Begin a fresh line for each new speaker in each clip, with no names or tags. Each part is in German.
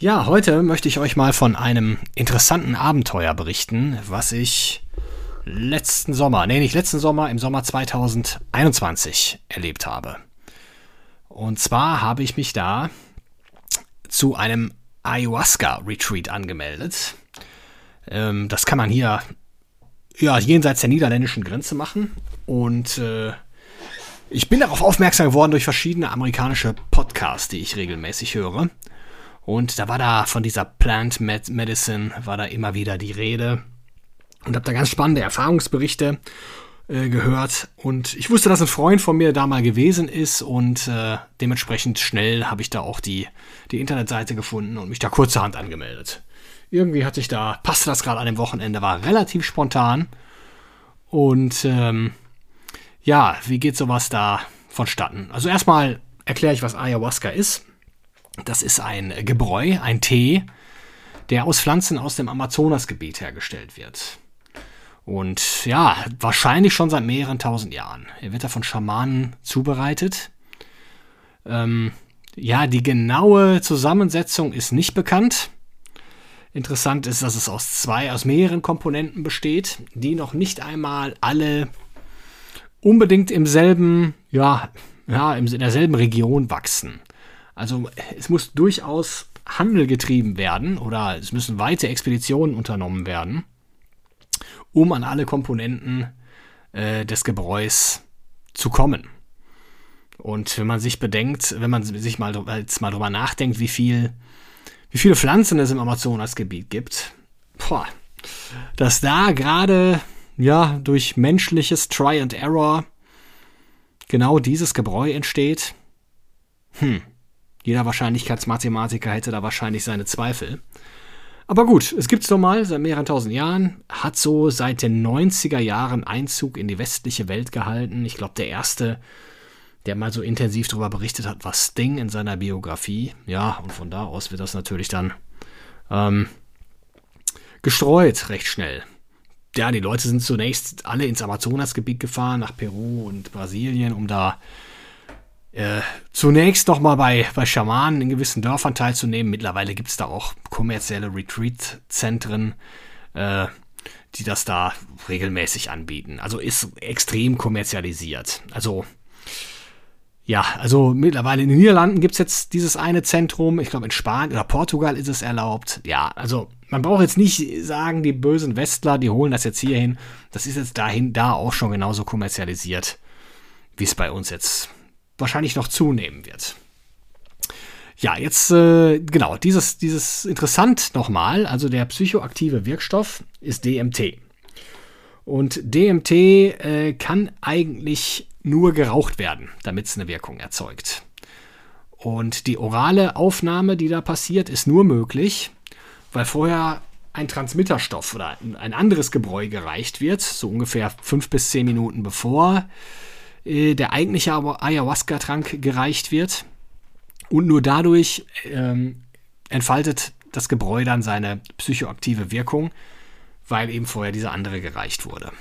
Ja, heute möchte ich euch mal von einem interessanten Abenteuer berichten, was ich letzten Sommer, nee, nicht letzten Sommer, im Sommer 2021 erlebt habe. Und zwar habe ich mich da zu einem Ayahuasca-Retreat angemeldet. Ähm, das kann man hier ja, jenseits der niederländischen Grenze machen. Und äh, ich bin darauf aufmerksam geworden durch verschiedene amerikanische Podcasts, die ich regelmäßig höre. Und da war da von dieser Plant Medicine, war da immer wieder die Rede. Und habe da ganz spannende Erfahrungsberichte äh, gehört. Und ich wusste, dass ein Freund von mir da mal gewesen ist. Und äh, dementsprechend schnell habe ich da auch die, die Internetseite gefunden und mich da kurzerhand angemeldet. Irgendwie hatte ich da, passte das gerade an dem Wochenende, war relativ spontan. Und ähm, ja, wie geht sowas da vonstatten? Also erstmal erkläre ich, was Ayahuasca ist. Das ist ein Gebräu, ein Tee, der aus Pflanzen aus dem Amazonasgebiet hergestellt wird. Und ja, wahrscheinlich schon seit mehreren tausend Jahren. Er wird da von Schamanen zubereitet. Ähm, ja, die genaue Zusammensetzung ist nicht bekannt. Interessant ist, dass es aus zwei, aus mehreren Komponenten besteht, die noch nicht einmal alle unbedingt im selben, ja, ja, in derselben Region wachsen. Also es muss durchaus Handel getrieben werden oder es müssen weite Expeditionen unternommen werden, um an alle Komponenten äh, des Gebräus zu kommen. Und wenn man sich bedenkt, wenn man sich mal, jetzt mal drüber nachdenkt, wie viel, wie viele Pflanzen es im Amazonasgebiet gibt, boah, dass da gerade ja durch menschliches Try and Error genau dieses Gebräu entsteht, hm, jeder Wahrscheinlichkeitsmathematiker hätte da wahrscheinlich seine Zweifel. Aber gut, es gibt es mal seit mehreren tausend Jahren, hat so seit den 90er Jahren Einzug in die westliche Welt gehalten. Ich glaube, der erste, der mal so intensiv darüber berichtet hat, war Sting in seiner Biografie. Ja, und von da aus wird das natürlich dann ähm, gestreut recht schnell. Ja, die Leute sind zunächst alle ins Amazonasgebiet gefahren, nach Peru und Brasilien, um da zunächst noch mal bei, bei Schamanen in gewissen Dörfern teilzunehmen. Mittlerweile gibt es da auch kommerzielle Retreat-Zentren, äh, die das da regelmäßig anbieten. Also ist extrem kommerzialisiert. Also ja, also mittlerweile in den Niederlanden gibt es jetzt dieses eine Zentrum. Ich glaube, in Spanien oder Portugal ist es erlaubt. Ja, also man braucht jetzt nicht sagen, die bösen Westler, die holen das jetzt hier hin. Das ist jetzt dahin, da auch schon genauso kommerzialisiert, wie es bei uns jetzt wahrscheinlich noch zunehmen wird. Ja, jetzt äh, genau, dieses, dieses interessant nochmal, also der psychoaktive Wirkstoff ist DMT. Und DMT äh, kann eigentlich nur geraucht werden, damit es eine Wirkung erzeugt. Und die orale Aufnahme, die da passiert, ist nur möglich, weil vorher ein Transmitterstoff oder ein anderes Gebräu gereicht wird, so ungefähr fünf bis zehn Minuten bevor äh, der eigentliche Ayahuasca-Trank gereicht wird. Und nur dadurch ähm, entfaltet das Gebräu dann seine psychoaktive Wirkung, weil eben vorher dieser andere gereicht wurde.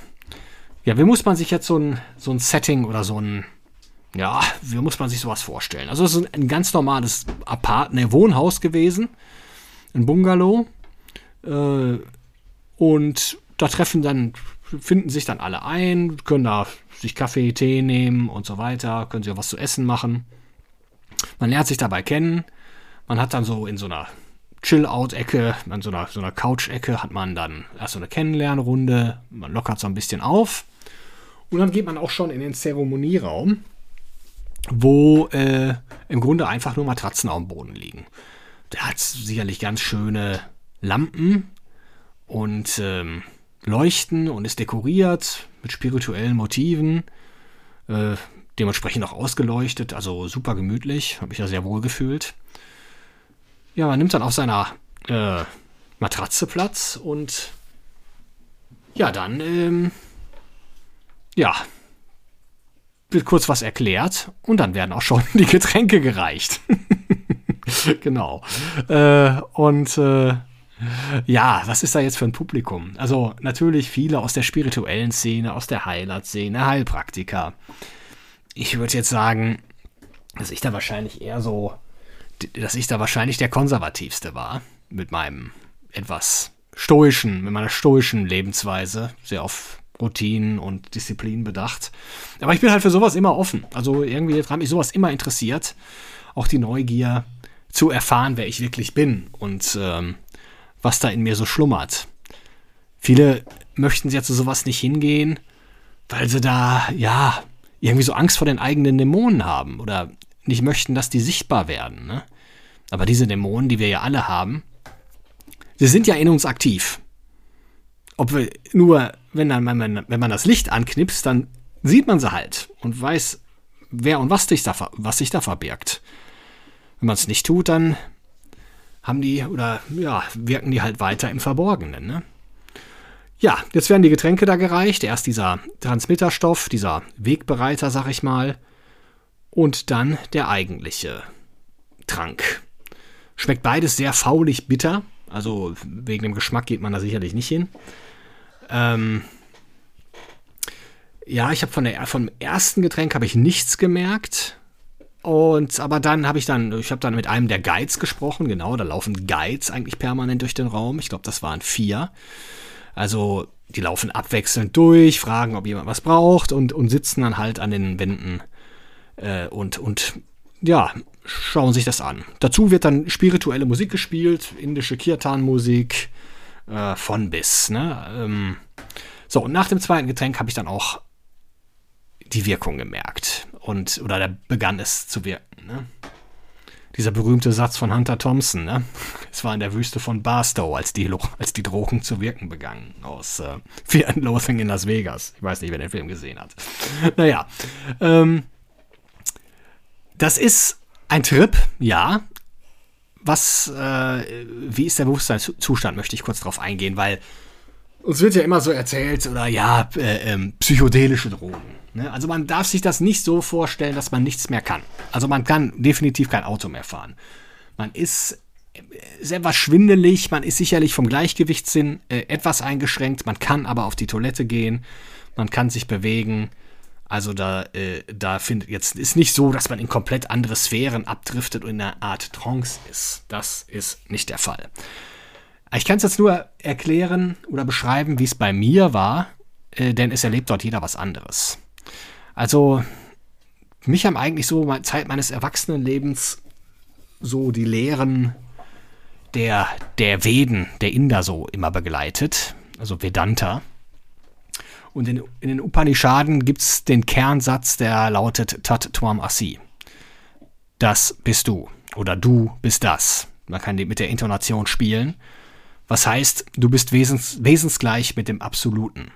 Ja, wie muss man sich jetzt so ein, so ein Setting oder so ein, ja, wie muss man sich sowas vorstellen? Also es ist ein ganz normales Apart, ne, Wohnhaus gewesen, ein Bungalow. Äh, und da treffen dann, finden sich dann alle ein, können da sich Kaffee, Tee nehmen und so weiter, können sich auch was zu essen machen. Man lernt sich dabei kennen. Man hat dann so in so einer Chill-Out-Ecke, an so einer, so einer Couch-Ecke hat man dann erst so eine Kennenlernrunde. Man lockert so ein bisschen auf. Und dann geht man auch schon in den Zeremonieraum, wo äh, im Grunde einfach nur Matratzen auf dem Boden liegen. Der hat sicherlich ganz schöne Lampen und ähm, Leuchten und ist dekoriert mit spirituellen Motiven. Äh, dementsprechend auch ausgeleuchtet, also super gemütlich, habe ich ja sehr wohl gefühlt. ja, man nimmt dann auf seiner äh, Matratze Platz und ja, dann, ähm, ja, wird kurz was erklärt und dann werden auch schon die Getränke gereicht. genau. Äh, und äh, ja, was ist da jetzt für ein Publikum? Also natürlich viele aus der spirituellen Szene, aus der Heilat-Szene, Heilpraktiker. Ich würde jetzt sagen, dass ich da wahrscheinlich eher so, dass ich da wahrscheinlich der konservativste war mit meinem etwas stoischen, mit meiner stoischen Lebensweise, sehr auf Routinen und Disziplin bedacht. Aber ich bin halt für sowas immer offen. Also irgendwie hat mich sowas immer interessiert. Auch die Neugier zu erfahren, wer ich wirklich bin und ähm, was da in mir so schlummert. Viele möchten ja zu sowas nicht hingehen, weil sie da, ja, irgendwie so Angst vor den eigenen Dämonen haben oder nicht möchten, dass die sichtbar werden. Ne? Aber diese Dämonen, die wir ja alle haben, sie sind ja in uns aktiv. Ob wir nur, wenn, dann, wenn, man, wenn man das Licht anknipst, dann sieht man sie halt und weiß, wer und was sich da, was sich da verbirgt. Wenn man es nicht tut, dann haben die oder ja, wirken die halt weiter im Verborgenen. Ne? Ja, jetzt werden die Getränke da gereicht. Erst dieser Transmitterstoff, dieser Wegbereiter, sag ich mal. Und dann der eigentliche Trank. Schmeckt beides sehr faulig bitter. Also wegen dem Geschmack geht man da sicherlich nicht hin. Ähm, ja, ich habe von der vom ersten Getränk habe ich nichts gemerkt. Und aber dann habe ich dann, ich habe dann mit einem der Guides gesprochen, genau, da laufen Guides eigentlich permanent durch den Raum. Ich glaube, das waren vier. Also die laufen abwechselnd durch, fragen, ob jemand was braucht und, und sitzen dann halt an den Wänden äh, und, und ja, schauen sich das an. Dazu wird dann spirituelle Musik gespielt, indische Kirtan-Musik, äh, von bis. Ne? Ähm, so, und nach dem zweiten Getränk habe ich dann auch die Wirkung gemerkt. Und, oder da begann es zu wirken. Ne? Dieser berühmte Satz von Hunter Thompson, ne? Es war in der Wüste von Barstow, als die, als die Drogen zu wirken begannen. Aus äh, Fear and Loathing in Las Vegas. Ich weiß nicht, wer den Film gesehen hat. naja. Ähm, das ist ein Trip, ja was, äh, wie ist der Bewusstseinszustand, möchte ich kurz darauf eingehen, weil uns wird ja immer so erzählt, oder ja, äh, ähm, psychedelische Drogen. Ne? Also man darf sich das nicht so vorstellen, dass man nichts mehr kann. Also man kann definitiv kein Auto mehr fahren. Man ist äh, sehr was schwindelig, man ist sicherlich vom Gleichgewichtssinn äh, etwas eingeschränkt, man kann aber auf die Toilette gehen, man kann sich bewegen, also da, äh, da findet jetzt ist nicht so, dass man in komplett andere Sphären abdriftet und in einer Art Trance ist. Das ist nicht der Fall. Ich kann es jetzt nur erklären oder beschreiben, wie es bei mir war, äh, denn es erlebt dort jeder was anderes. Also mich haben eigentlich so Zeit meines Erwachsenenlebens so die Lehren der, der Veden, der Inder so immer begleitet, also Vedanta. Und in, in den Upanishaden gibt es den Kernsatz, der lautet Tat Twam Asi. Das bist du. Oder du bist das. Man kann mit der Intonation spielen. Was heißt, du bist wesens, wesensgleich mit dem Absoluten.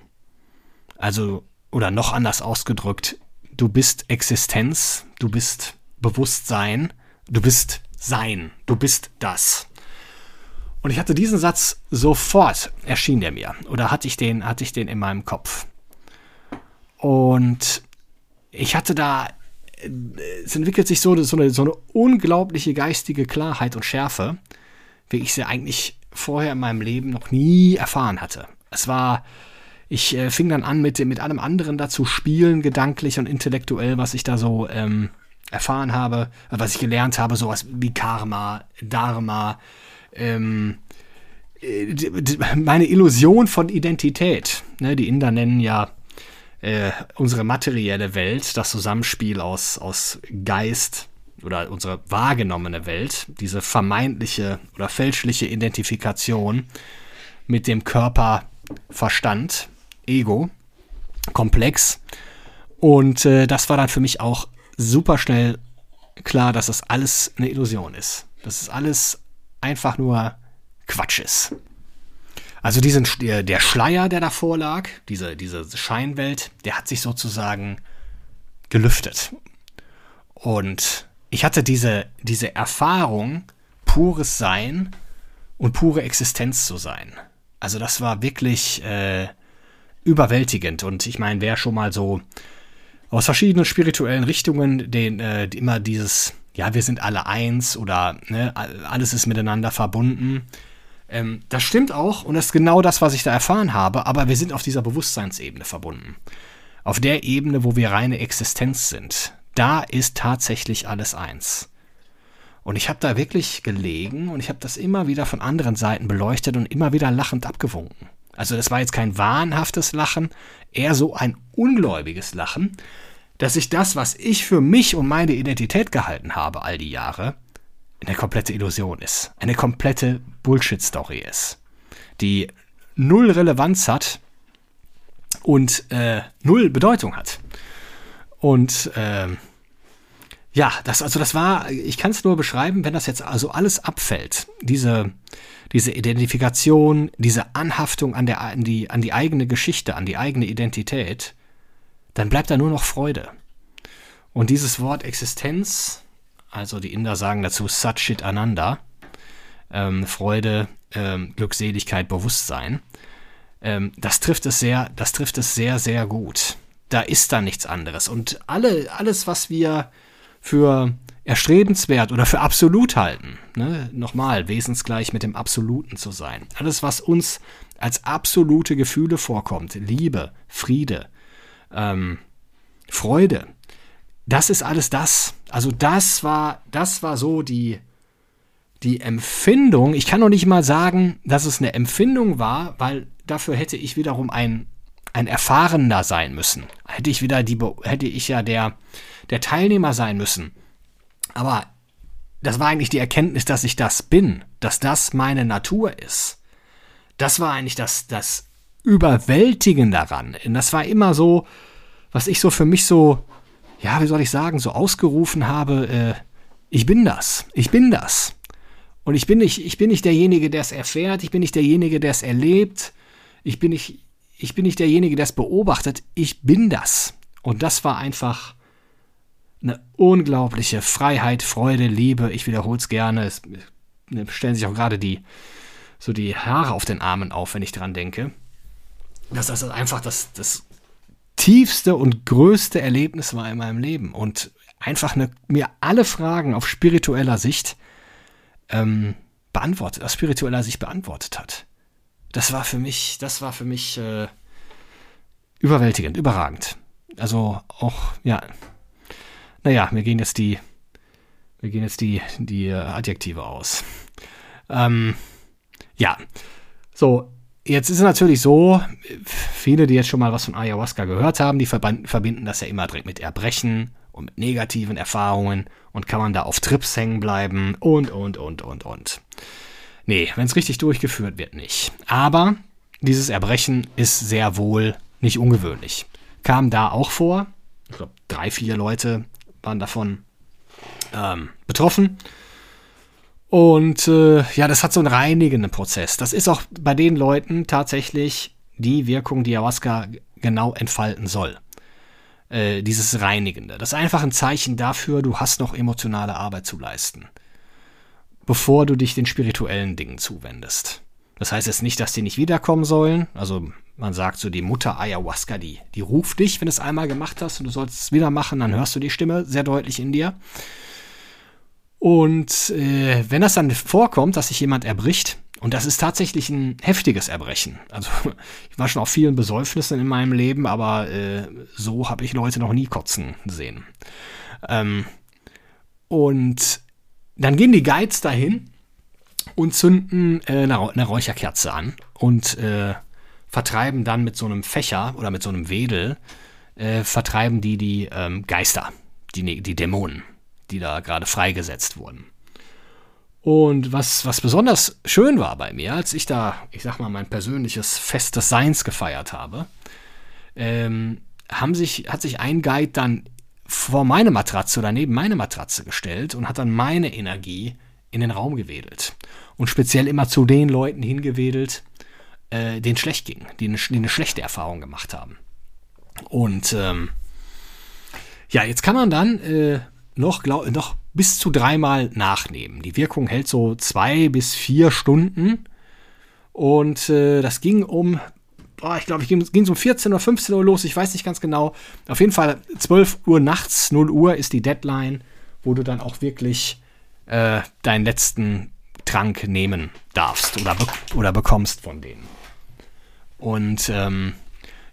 Also, oder noch anders ausgedrückt, du bist Existenz, du bist Bewusstsein, du bist Sein, du bist das. Und ich hatte diesen Satz sofort, erschien der mir. Oder hatte ich den, hatte ich den in meinem Kopf. Und ich hatte da, es entwickelt sich so, so, eine, so eine unglaubliche geistige Klarheit und Schärfe, wie ich sie eigentlich vorher in meinem Leben noch nie erfahren hatte. Es war, ich äh, fing dann an, mit, mit allem anderen dazu spielen, gedanklich und intellektuell, was ich da so ähm, erfahren habe, äh, was ich gelernt habe, sowas wie Karma, Dharma, ähm, äh, meine Illusion von Identität. Ne, die Inder nennen ja äh, unsere materielle Welt, das Zusammenspiel aus, aus Geist oder unsere wahrgenommene Welt, diese vermeintliche oder fälschliche Identifikation mit dem Körper, Verstand, Ego, komplex. Und äh, das war dann für mich auch super schnell klar, dass das alles eine Illusion ist. Dass es alles einfach nur Quatsch ist. Also diesen, der Schleier, der davor lag, diese, diese Scheinwelt, der hat sich sozusagen gelüftet. Und ich hatte diese, diese Erfahrung pures Sein und pure Existenz zu sein. Also das war wirklich äh, überwältigend. Und ich meine, wer schon mal so aus verschiedenen spirituellen Richtungen den äh, immer dieses, ja, wir sind alle eins oder ne, alles ist miteinander verbunden. Ähm, das stimmt auch und das ist genau das, was ich da erfahren habe, aber wir sind auf dieser Bewusstseinsebene verbunden. Auf der Ebene, wo wir reine Existenz sind. Da ist tatsächlich alles eins. Und ich habe da wirklich gelegen und ich habe das immer wieder von anderen Seiten beleuchtet und immer wieder lachend abgewunken. Also das war jetzt kein wahnhaftes Lachen, eher so ein ungläubiges Lachen, dass sich das, was ich für mich und meine Identität gehalten habe all die Jahre, eine komplette Illusion ist. Eine komplette Bullshit-Story ist. Die null Relevanz hat und äh, null Bedeutung hat. Und äh, ja, das, also das war, ich kann es nur beschreiben, wenn das jetzt also alles abfällt, diese, diese Identifikation, diese Anhaftung an, der, an, die, an die eigene Geschichte, an die eigene Identität, dann bleibt da nur noch Freude. Und dieses Wort Existenz, also die Inder sagen dazu Satchit Ananda, ähm, Freude, ähm, Glückseligkeit, Bewusstsein, ähm, das trifft es sehr, das trifft es sehr, sehr gut. Da ist da nichts anderes. Und alle, alles, was wir für erstrebenswert oder für absolut halten. Ne? Nochmal, wesensgleich mit dem Absoluten zu sein. Alles, was uns als absolute Gefühle vorkommt, Liebe, Friede, ähm, Freude, das ist alles das. Also das war, das war so die, die Empfindung. Ich kann noch nicht mal sagen, dass es eine Empfindung war, weil dafür hätte ich wiederum ein, ein Erfahrener sein müssen. Hätte ich wieder die, hätte ich ja der, der Teilnehmer sein müssen. Aber das war eigentlich die Erkenntnis, dass ich das bin, dass das meine Natur ist. Das war eigentlich das, das Überwältigen daran. Und das war immer so, was ich so für mich so, ja, wie soll ich sagen, so ausgerufen habe, äh, ich bin das, ich bin das. Und ich bin nicht, ich bin nicht derjenige, der es erfährt, ich bin nicht derjenige, der es erlebt, ich bin nicht, ich bin nicht derjenige, der es beobachtet, ich bin das. Und das war einfach eine unglaubliche Freiheit, Freude, Liebe. Ich wiederhole es gerne. Es stellen sich auch gerade die, so die Haare auf den Armen auf, wenn ich dran denke. Dass das einfach das, das tiefste und größte Erlebnis war in meinem Leben und einfach eine, mir alle Fragen auf spiritueller Sicht ähm, beantwortet, aus spiritueller Sicht beantwortet hat. Das war für mich, das war für mich äh, überwältigend, überragend. Also auch, ja, naja, mir gehen jetzt die, mir gehen jetzt die, die äh, Adjektive aus. Ähm, ja, so, jetzt ist es natürlich so, viele, die jetzt schon mal was von Ayahuasca gehört haben, die verbinden das ja immer direkt mit Erbrechen und mit negativen Erfahrungen und kann man da auf Trips hängen bleiben und, und, und, und, und. Nee, wenn es richtig durchgeführt wird, nicht. Aber dieses Erbrechen ist sehr wohl nicht ungewöhnlich. Kam da auch vor. Ich glaube, drei, vier Leute waren davon ähm, betroffen. Und äh, ja, das hat so einen reinigenden Prozess. Das ist auch bei den Leuten tatsächlich die Wirkung, die Ayahuasca genau entfalten soll. Äh, dieses Reinigende. Das ist einfach ein Zeichen dafür, du hast noch emotionale Arbeit zu leisten. Bevor du dich den spirituellen Dingen zuwendest. Das heißt jetzt nicht, dass die nicht wiederkommen sollen. Also man sagt so, die Mutter Ayahuasca, die, die ruft dich, wenn du es einmal gemacht hast und du sollst es wieder machen, dann hörst du die Stimme sehr deutlich in dir. Und äh, wenn das dann vorkommt, dass sich jemand erbricht, und das ist tatsächlich ein heftiges Erbrechen. Also ich war schon auf vielen Besäufnissen in meinem Leben, aber äh, so habe ich Leute noch nie kotzen sehen. Ähm, und dann gehen die Guides dahin und zünden äh, eine, Räucherkerze an und äh, vertreiben dann mit so einem Fächer oder mit so einem Wedel, äh, vertreiben die die ähm, Geister, die, ne-, die Dämonen, die da gerade freigesetzt wurden. Und was, was besonders schön war bei mir, als ich da, ich sag mal, mein persönliches Fest des Seins gefeiert habe, ähm, haben sich, hat sich ein Guide dann vor meine Matratze oder neben meine Matratze gestellt und hat dann meine Energie in den Raum gewedelt. Und speziell immer zu den Leuten hingewedelt, äh, denen schlecht ging, die eine, die eine schlechte Erfahrung gemacht haben. Und ähm, ja, jetzt kann man dann äh, noch, glaub, noch bis zu dreimal nachnehmen. Die Wirkung hält so zwei bis vier Stunden. Und äh, das ging um, oh, ich glaube, es ging um 14 oder 15 Uhr los, ich weiß nicht ganz genau. Auf jeden Fall 12 Uhr nachts, 0 Uhr ist die Deadline, wo du dann auch wirklich äh, deinen letzten Trank nehmen darfst oder, be oder bekommst von denen. Und ähm,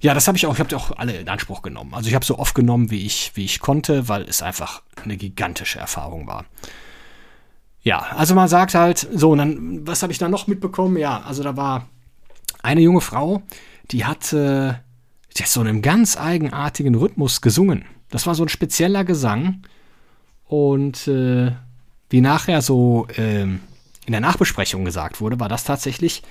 ja, das habe ich auch, ich habe auch alle in Anspruch genommen. Also ich habe so oft genommen, wie ich, wie ich konnte, weil es einfach eine gigantische Erfahrung war. Ja, also man sagt halt, so, und dann, was habe ich da noch mitbekommen? Ja, also da war eine junge Frau, die hat, äh, die hat so einen ganz eigenartigen Rhythmus gesungen. Das war so ein spezieller Gesang. Und äh, wie nachher so äh, in der Nachbesprechung gesagt wurde, war das tatsächlich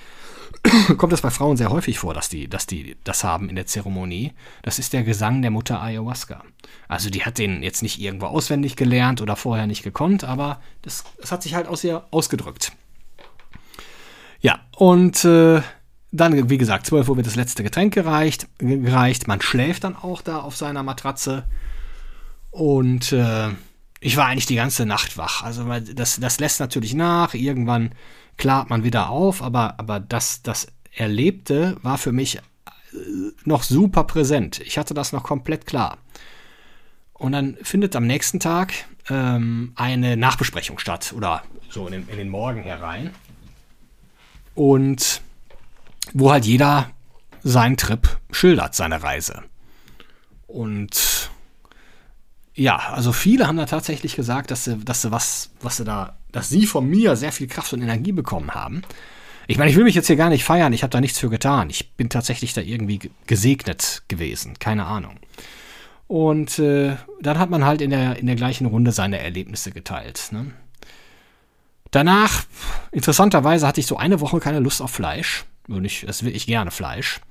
kommt das bei Frauen sehr häufig vor, dass die, dass die das haben in der Zeremonie. Das ist der Gesang der Mutter Ayahuasca. Also die hat den jetzt nicht irgendwo auswendig gelernt oder vorher nicht gekonnt, aber das, das hat sich halt aus ihr ausgedrückt. Ja, und äh, dann, wie gesagt, 12 Uhr wird das letzte Getränk gereicht, gereicht. Man schläft dann auch da auf seiner Matratze. Und äh, ich war eigentlich die ganze Nacht wach. Also das, das lässt natürlich nach. Irgendwann klart man wieder auf, aber, aber das, das Erlebte war für mich äh, noch super präsent. Ich hatte das noch komplett klar. Und dann findet am nächsten Tag ähm, eine Nachbesprechung statt oder so in den, in den Morgen herein. Und wo halt jeder seinen Trip schildert, seine Reise. Und ja, also viele haben da tatsächlich gesagt, dass sie, dass sie was, was sie da, dass sie von mir sehr viel Kraft und Energie bekommen haben. Ich meine, ich will mich jetzt hier gar nicht feiern, ich habe da nichts für getan. Ich bin tatsächlich da irgendwie gesegnet gewesen, keine Ahnung. Und äh, dann hat man halt in der, in der gleichen Runde seine Erlebnisse geteilt. Ne? Danach, interessanterweise, hatte ich so eine Woche keine Lust auf Fleisch. Und ich, das will ich gerne Fleisch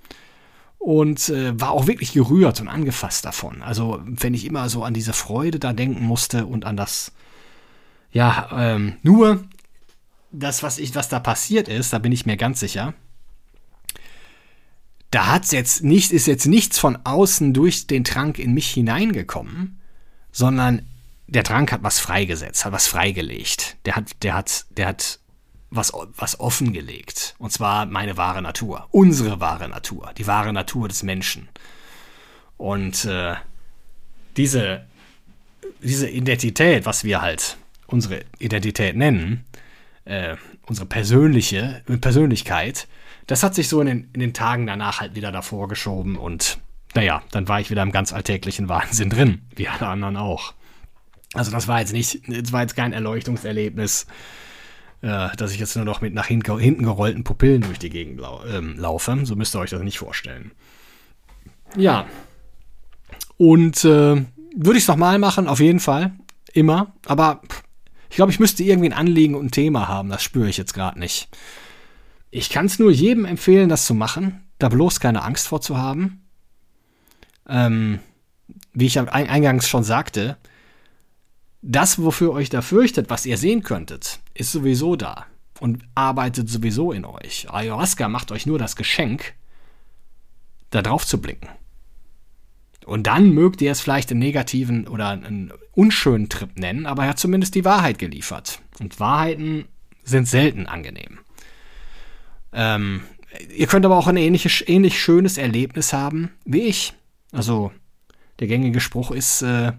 und äh, war auch wirklich gerührt und angefasst davon. Also wenn ich immer so an diese Freude da denken musste und an das, ja, ähm, nur das, was ich, was da passiert ist, da bin ich mir ganz sicher. Da hat's jetzt nicht, ist jetzt nichts von außen durch den Trank in mich hineingekommen, sondern der Trank hat was freigesetzt, hat was freigelegt. Der hat, der hat, der hat was, was offengelegt. Und zwar meine wahre Natur. Unsere wahre Natur. Die wahre Natur des Menschen. Und äh, diese, diese Identität, was wir halt unsere Identität nennen, äh, unsere persönliche Persönlichkeit, das hat sich so in den, in den Tagen danach halt wieder davor geschoben und naja, dann war ich wieder im ganz alltäglichen Wahnsinn drin, wie alle anderen auch. Also das war jetzt nicht, das war jetzt kein Erleuchtungserlebnis, äh, dass ich jetzt nur noch mit nach hinten, gerollten Pupillen durch die Gegend lau ähm, laufe. So müsst ihr euch das nicht vorstellen. Ja. Und äh, würde ich es nochmal machen, auf jeden Fall. Immer. Aber ich glaube, ich müsste irgendwie ein Anliegen und ein Thema haben. Das spüre ich jetzt gerade nicht. Ich kann es nur jedem empfehlen, das zu machen. Da bloß keine Angst vor zu haben. Ähm, wie ich eingangs schon sagte, das, wofür euch da fürchtet, was ihr sehen könntet, ist sowieso da und arbeitet sowieso in euch. Ayahuasca macht euch nur das Geschenk, da drauf zu blicken. Und dann mögt ihr es vielleicht einen negativen oder einen unschönen Trip nennen, aber er hat zumindest die Wahrheit geliefert. Und Wahrheiten sind selten angenehm. Ähm, ihr könnt aber auch ein ähnliches, ähnlich schönes Erlebnis haben wie ich. Also der gängige Spruch ist, äh,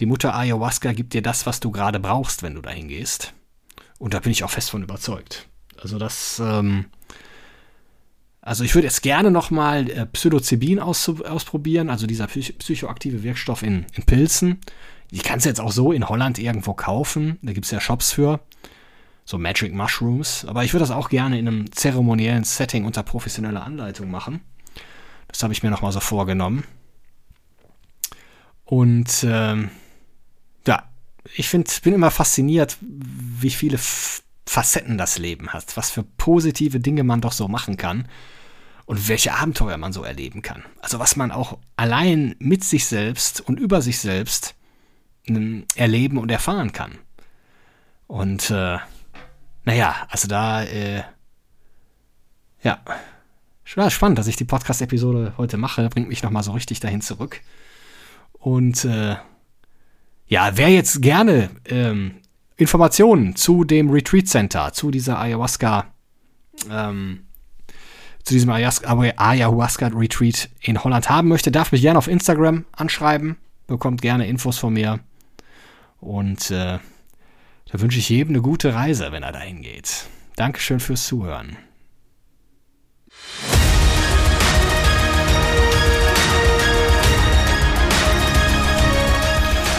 die Mutter Ayahuasca gibt dir das, was du gerade brauchst, wenn du dahin gehst. Und da bin ich auch fest von überzeugt. Also das, ähm, also ich würde jetzt gerne nochmal äh, Psilocybin aus, ausprobieren, also dieser psychoaktive Wirkstoff in, in Pilzen. Die kannst du jetzt auch so in Holland irgendwo kaufen. Da gibt es ja Shops für. So Magic Mushrooms. Aber ich würde das auch gerne in einem zeremoniellen Setting unter professioneller Anleitung machen. Das habe ich mir nochmal so vorgenommen. Und ähm, ich find, bin immer fasziniert, wie viele Facetten das Leben hat, was für positive Dinge man doch so machen kann und welche Abenteuer man so erleben kann. Also was man auch allein mit sich selbst und über sich selbst ähm, erleben und erfahren kann. Und äh, naja, also da, äh, ja, spannend, dass ich die Podcast-Episode heute mache, bringt mich nochmal so richtig dahin zurück. Und äh, ja, wer jetzt gerne ähm, Informationen zu dem Retreat Center, zu dieser Ayahuasca, ähm, zu diesem Ayahuasca Retreat in Holland haben möchte, darf mich gerne auf Instagram anschreiben, bekommt gerne Infos von mir. Und äh, da wünsche ich jedem eine gute Reise, wenn er dahin geht. Dankeschön fürs Zuhören.